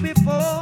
before.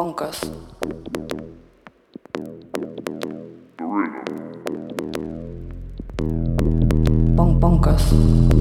Bonkers. Bon bonkers.